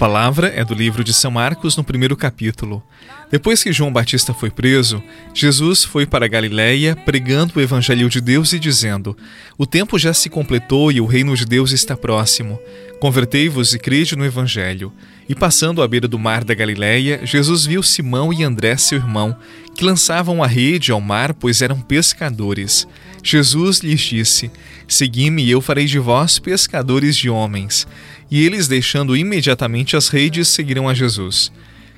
palavra é do livro de São Marcos, no primeiro capítulo. Depois que João Batista foi preso, Jesus foi para Galiléia pregando o evangelho de Deus e dizendo: O tempo já se completou e o reino de Deus está próximo. Convertei-vos e crede no evangelho. E passando à beira do mar da Galiléia, Jesus viu Simão e André, seu irmão, que lançavam a rede ao mar, pois eram pescadores. Jesus lhes disse: Segui-me e eu farei de vós pescadores de homens. E eles, deixando imediatamente as redes, seguiram a Jesus.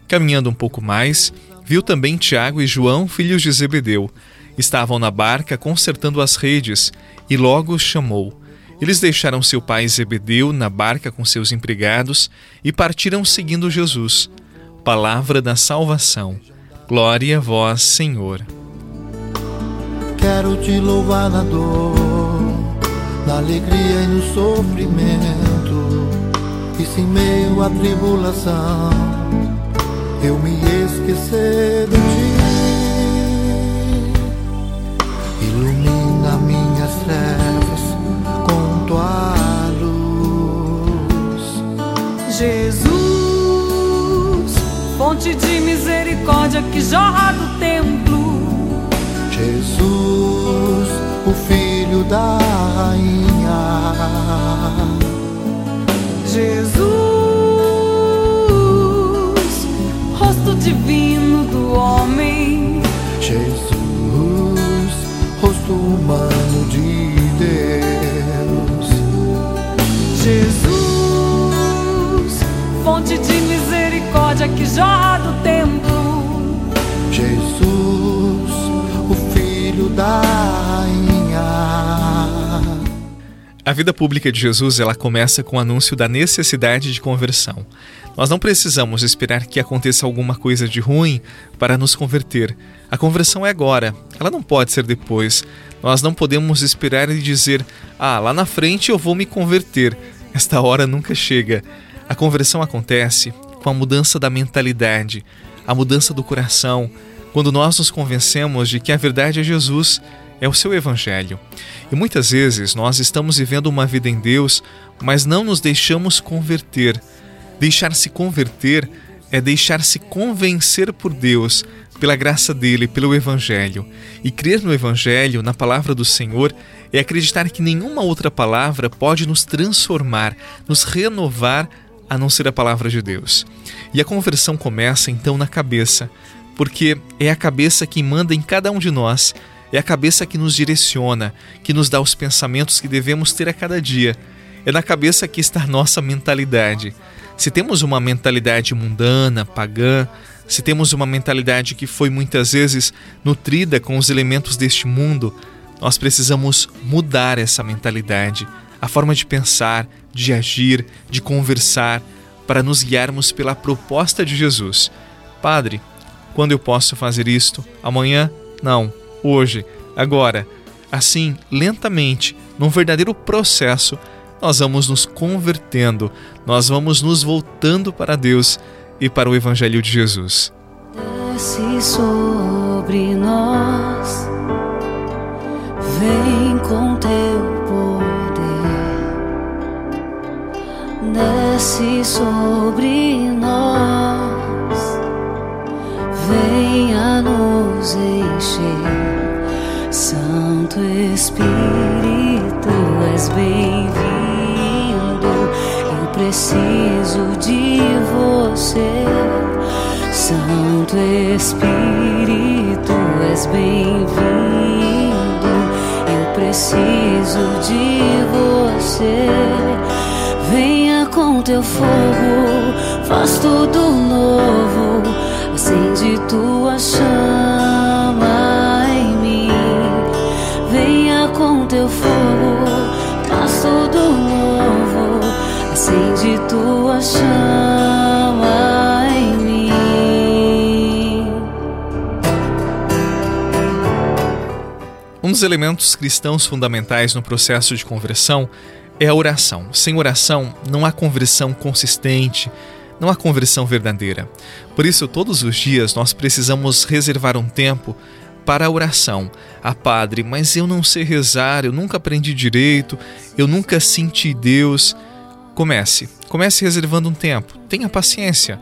Caminhando um pouco mais, viu também Tiago e João, filhos de Zebedeu. Estavam na barca consertando as redes, e logo os chamou. Eles deixaram seu pai Zebedeu na barca com seus empregados e partiram seguindo Jesus. Palavra da salvação. Glória a vós, Senhor. Quero te louvar na dor, na alegria e no sofrimento e se em meio à tribulação eu me esquecer de ti, ilumina minhas trevas com tua luz. Jesus, fonte de misericórdia que jorra do templo. Jesus, o filho da rainha divino do homem. Jesus, rosto humano de Deus. Jesus, fonte de misericórdia que jorra A vida pública de Jesus ela começa com o anúncio da necessidade de conversão. Nós não precisamos esperar que aconteça alguma coisa de ruim para nos converter. A conversão é agora, ela não pode ser depois. Nós não podemos esperar e dizer: "Ah, lá na frente eu vou me converter". Esta hora nunca chega. A conversão acontece com a mudança da mentalidade, a mudança do coração, quando nós nos convencemos de que a verdade é Jesus é o seu Evangelho. E muitas vezes nós estamos vivendo uma vida em Deus, mas não nos deixamos converter. Deixar-se converter é deixar-se convencer por Deus, pela graça dele, pelo Evangelho. E crer no Evangelho, na palavra do Senhor, é acreditar que nenhuma outra palavra pode nos transformar, nos renovar, a não ser a palavra de Deus. E a conversão começa então na cabeça, porque é a cabeça que manda em cada um de nós é a cabeça que nos direciona, que nos dá os pensamentos que devemos ter a cada dia. É na cabeça que está nossa mentalidade. Se temos uma mentalidade mundana, pagã, se temos uma mentalidade que foi muitas vezes nutrida com os elementos deste mundo, nós precisamos mudar essa mentalidade, a forma de pensar, de agir, de conversar, para nos guiarmos pela proposta de Jesus. Padre, quando eu posso fazer isto? Amanhã? Não hoje, agora. Assim, lentamente, num verdadeiro processo, nós vamos nos convertendo, nós vamos nos voltando para Deus e para o Evangelho de Jesus. Desce sobre nós, vem com teu poder, desce sobre nós, venha nos encher. Santo Espírito, és bem-vindo. Eu preciso de você. Santo Espírito, és bem-vindo. Eu preciso de você. Venha com teu fogo, faz tudo novo. Acende tua chama acende tua chama em mim. Um dos elementos cristãos fundamentais no processo de conversão é a oração. Sem oração, não há conversão consistente, não há conversão verdadeira. Por isso, todos os dias nós precisamos reservar um tempo para a oração. Ah, padre, mas eu não sei rezar, eu nunca aprendi direito, eu nunca senti Deus. Comece. Comece reservando um tempo. Tenha paciência.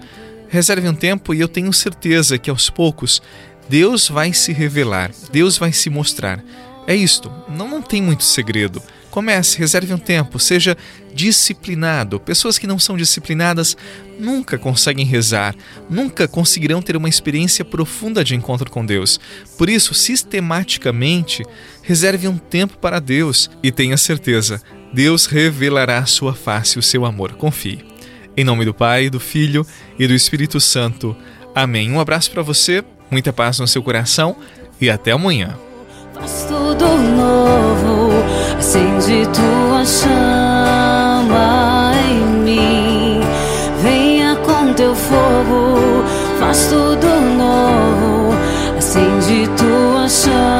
Reserve um tempo e eu tenho certeza que aos poucos Deus vai se revelar, Deus vai se mostrar. É isto, não, não tem muito segredo. Comece, reserve um tempo, seja disciplinado. Pessoas que não são disciplinadas nunca conseguem rezar, nunca conseguirão ter uma experiência profunda de encontro com Deus. Por isso, sistematicamente, reserve um tempo para Deus e tenha certeza, Deus revelará sua face, o seu amor. Confie. Em nome do Pai, do Filho e do Espírito Santo. Amém. Um abraço para você, muita paz no seu coração e até amanhã. Faz tudo novo, acende tua chama em mim. Venha com teu fogo, faz tudo novo, acende tua chama